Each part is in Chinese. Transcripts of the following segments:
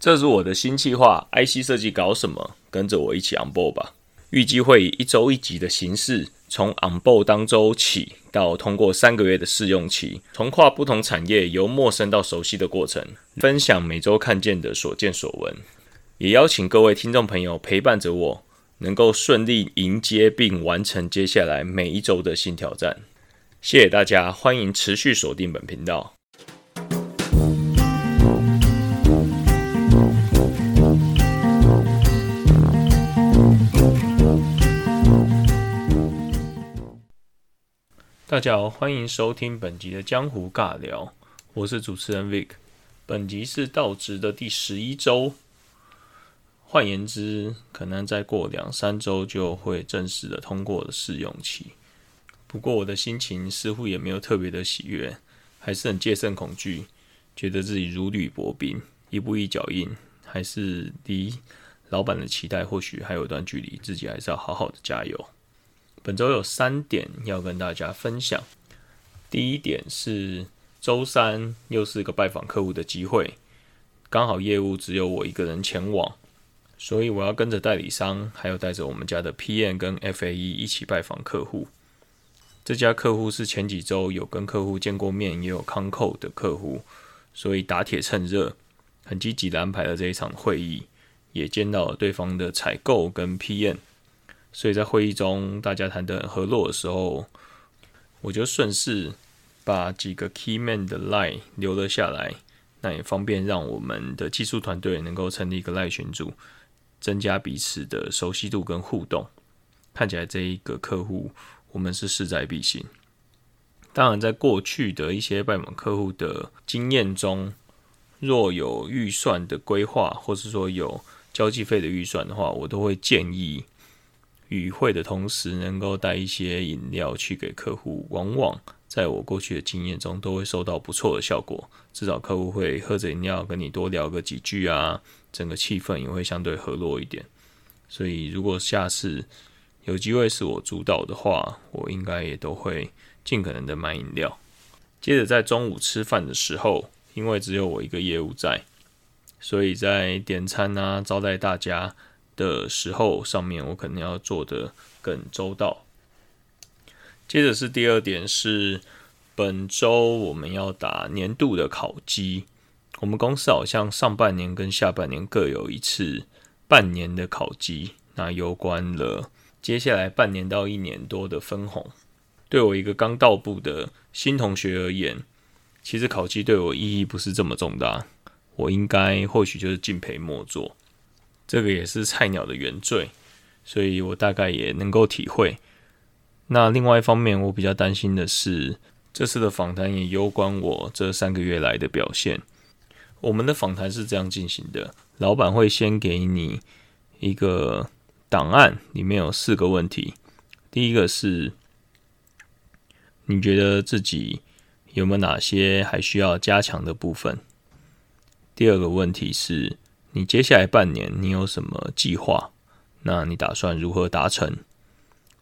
这是我的新计划，IC 设计搞什么？跟着我一起 on board 吧。预计会以一周一集的形式，从 on board 当周起到通过三个月的试用期，从跨不同产业由陌生到熟悉的过程，分享每周看见的所见所闻，也邀请各位听众朋友陪伴着我，能够顺利迎接并完成接下来每一周的新挑战。谢谢大家，欢迎持续锁定本频道。大家好，欢迎收听本集的江湖尬聊，我是主持人 Vic。本集是到职的第十一周，换言之，可能再过两三周就会正式的通过了试用期。不过我的心情似乎也没有特别的喜悦，还是很戒慎恐惧，觉得自己如履薄冰，一步一脚印，还是离老板的期待或许还有一段距离，自己还是要好好的加油。本周有三点要跟大家分享。第一点是周三又是一个拜访客户的机会，刚好业务只有我一个人前往，所以我要跟着代理商，还有带着我们家的 PM 跟 FAE 一起拜访客户。这家客户是前几周有跟客户见过面，也有康扣的客户，所以打铁趁热，很积极的安排了这一场会议，也见到了对方的采购跟 PM。所以在会议中，大家谈得很和络的时候，我就顺势把几个 key man 的 line 留了下来，那也方便让我们的技术团队能够成立一个 line 群组，增加彼此的熟悉度跟互动。看起来这一个客户，我们是势在必行。当然，在过去的一些拜访客户的经验中，若有预算的规划，或是说有交际费的预算的话，我都会建议。与会的同时，能够带一些饮料去给客户，往往在我过去的经验中，都会收到不错的效果。至少客户会喝着饮料跟你多聊个几句啊，整个气氛也会相对和络一点。所以，如果下次有机会是我主导的话，我应该也都会尽可能的买饮料。接着在中午吃饭的时候，因为只有我一个业务在，所以在点餐啊，招待大家。的时候，上面我可能要做的更周到。接着是第二点，是本周我们要打年度的考绩。我们公司好像上半年跟下半年各有一次半年的考绩，那有关了接下来半年到一年多的分红。对我一个刚到部的新同学而言，其实考绩对我意义不是这么重大，我应该或许就是敬陪末座。这个也是菜鸟的原罪，所以我大概也能够体会。那另外一方面，我比较担心的是，这次的访谈也攸关我这三个月来的表现。我们的访谈是这样进行的：老板会先给你一个档案，里面有四个问题。第一个是，你觉得自己有没有哪些还需要加强的部分？第二个问题是。你接下来半年你有什么计划？那你打算如何达成？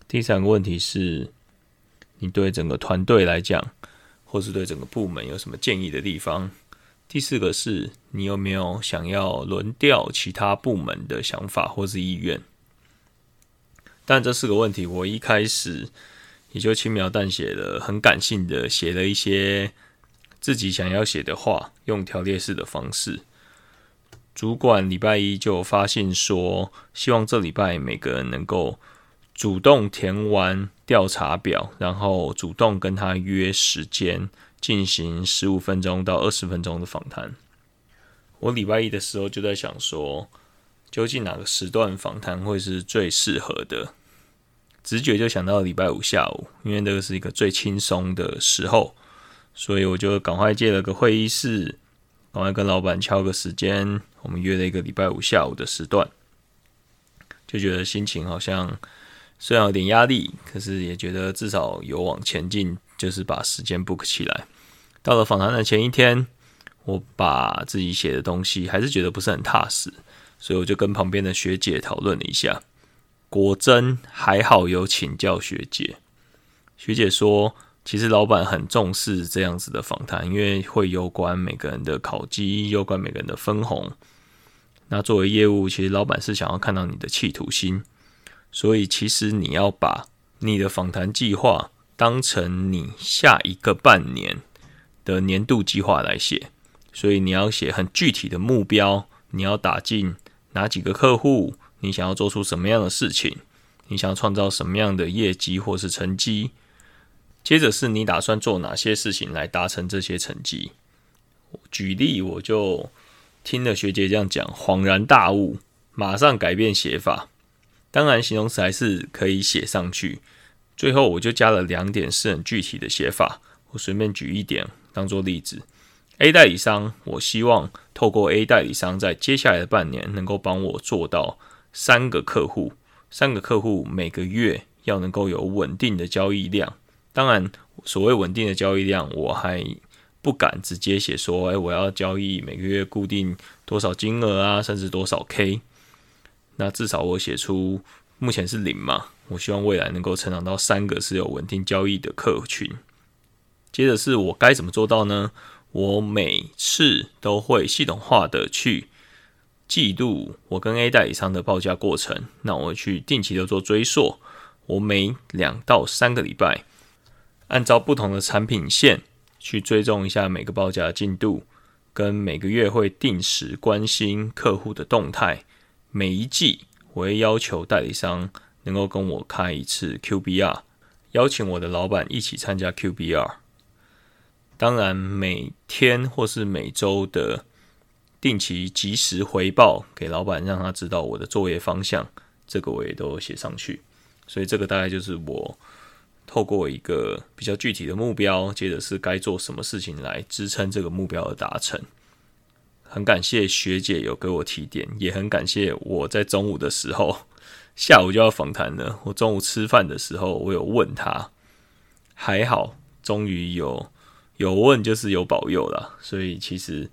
第三个问题是，你对整个团队来讲，或是对整个部门有什么建议的地方？第四个是你有没有想要轮调其他部门的想法或是意愿？但这四个问题，我一开始也就轻描淡写的、很感性的写了一些自己想要写的话，用条列式的方式。主管礼拜一就发信说，希望这礼拜每个人能够主动填完调查表，然后主动跟他约时间进行十五分钟到二十分钟的访谈。我礼拜一的时候就在想说，究竟哪个时段访谈会是最适合的？直觉就想到礼拜五下午，因为这个是一个最轻松的时候，所以我就赶快借了个会议室。赶快跟老板敲个时间，我们约了一个礼拜五下午的时段，就觉得心情好像虽然有点压力，可是也觉得至少有往前进，就是把时间 book 起来。到了访谈的前一天，我把自己写的东西还是觉得不是很踏实，所以我就跟旁边的学姐讨论了一下，果真还好有请教学姐，学姐说。其实老板很重视这样子的访谈，因为会攸关每个人的考绩，攸关每个人的分红。那作为业务，其实老板是想要看到你的企图心，所以其实你要把你的访谈计划当成你下一个半年的年度计划来写，所以你要写很具体的目标，你要打进哪几个客户，你想要做出什么样的事情，你想要创造什么样的业绩或是成绩，接着是你打算做哪些事情来达成这些成绩。举例，我就。听了学姐这样讲，恍然大悟，马上改变写法。当然，形容词还是可以写上去。最后，我就加了两点是很具体的写法。我随便举一点当做例子：A 代理商，我希望透过 A 代理商在接下来的半年能够帮我做到三个客户，三个客户每个月要能够有稳定的交易量。当然，所谓稳定的交易量，我还。不敢直接写说，哎，我要交易每个月固定多少金额啊，甚至多少 K。那至少我写出目前是零嘛，我希望未来能够成长到三个是有稳定交易的客群。接着是我该怎么做到呢？我每次都会系统化的去记录我跟 A 代理商的报价过程，那我去定期的做追溯。我每两到三个礼拜，按照不同的产品线。去追踪一下每个报价的进度，跟每个月会定时关心客户的动态。每一季我会要求代理商能够跟我开一次 QBR，邀请我的老板一起参加 QBR。当然，每天或是每周的定期及时回报给老板，让他知道我的作业方向，这个我也都写上去。所以这个大概就是我。透过一个比较具体的目标，接着是该做什么事情来支撑这个目标的达成。很感谢学姐有给我提点，也很感谢我在中午的时候，下午就要访谈了。我中午吃饭的时候，我有问他，还好，终于有有问就是有保佑了，所以其实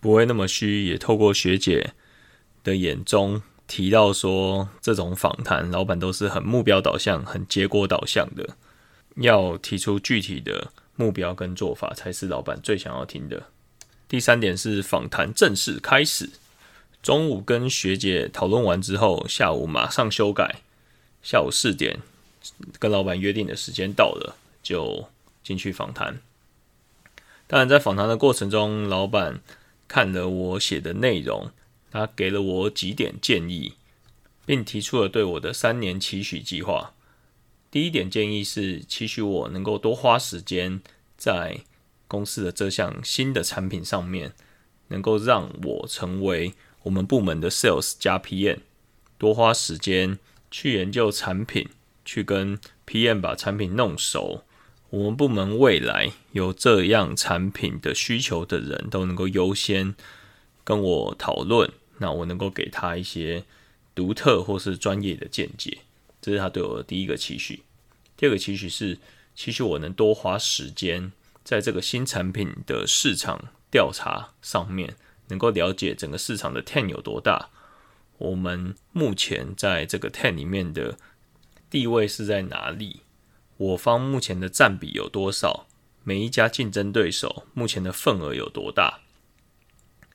不会那么虚。也透过学姐的眼中提到说，这种访谈老板都是很目标导向、很结果导向的。要提出具体的目标跟做法，才是老板最想要听的。第三点是访谈正式开始。中午跟学姐讨论完之后，下午马上修改。下午四点跟老板约定的时间到了，就进去访谈。当然，在访谈的过程中，老板看了我写的内容，他给了我几点建议，并提出了对我的三年期许计划。第一点建议是，期许我能够多花时间在公司的这项新的产品上面，能够让我成为我们部门的 Sales 加 PM，多花时间去研究产品，去跟 PM 把产品弄熟。我们部门未来有这样产品的需求的人都能够优先跟我讨论，那我能够给他一些独特或是专业的见解。这是他对我的第一个期许。第二个期许是，期许我能多花时间在这个新产品的市场调查上面，能够了解整个市场的 ten 有多大，我们目前在这个 ten 里面的地位是在哪里，我方目前的占比有多少，每一家竞争对手目前的份额有多大。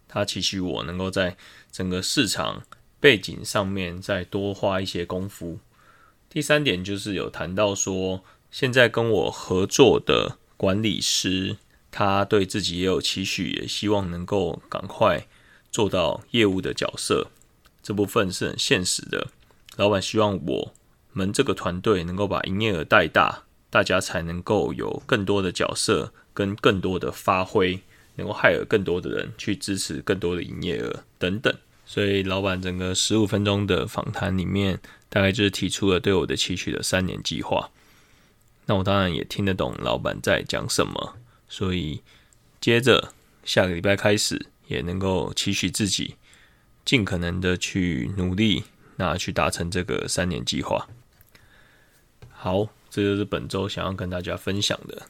他期许我能够在整个市场背景上面再多花一些功夫。第三点就是有谈到说，现在跟我合作的管理师，他对自己也有期许，也希望能够赶快做到业务的角色。这部分是很现实的。老板希望我们这个团队能够把营业额带大，大家才能够有更多的角色跟更多的发挥，能够害了更多的人去支持更多的营业额等等。所以，老板整个十五分钟的访谈里面。大概就是提出了对我的期许的三年计划，那我当然也听得懂老板在讲什么，所以接着下个礼拜开始也能够期许自己尽可能的去努力，那去达成这个三年计划。好，这就是本周想要跟大家分享的。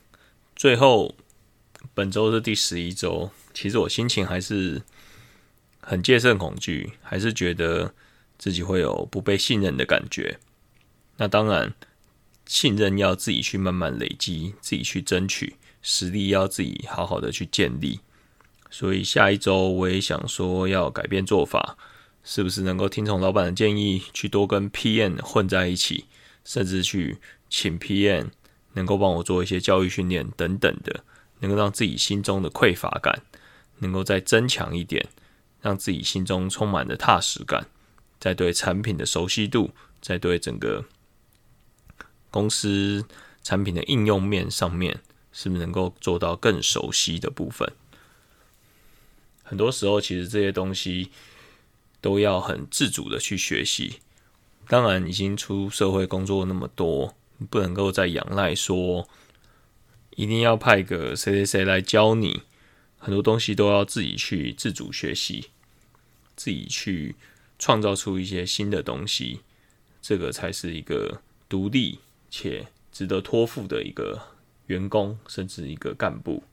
最后，本周是第十一周，其实我心情还是很戒慎恐惧，还是觉得。自己会有不被信任的感觉，那当然，信任要自己去慢慢累积，自己去争取，实力要自己好好的去建立。所以下一周我也想说要改变做法，是不是能够听从老板的建议，去多跟 PM 混在一起，甚至去请 PM 能够帮我做一些教育训练等等的，能够让自己心中的匮乏感能够再增强一点，让自己心中充满了踏实感，在对产品的熟悉度，在对整个公司产品的应用面上面，是不是能够做到更熟悉的部分？很多时候，其实这些东西。都要很自主的去学习。当然，已经出社会工作那么多，不能够再仰赖说一定要派个谁谁谁来教你。很多东西都要自己去自主学习，自己去创造出一些新的东西。这个才是一个独立且值得托付的一个员工，甚至一个干部，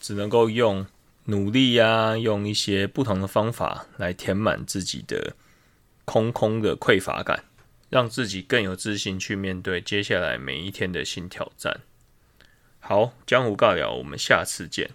只能够用。努力呀，用一些不同的方法来填满自己的空空的匮乏感，让自己更有自信去面对接下来每一天的新挑战。好，江湖尬聊，我们下次见。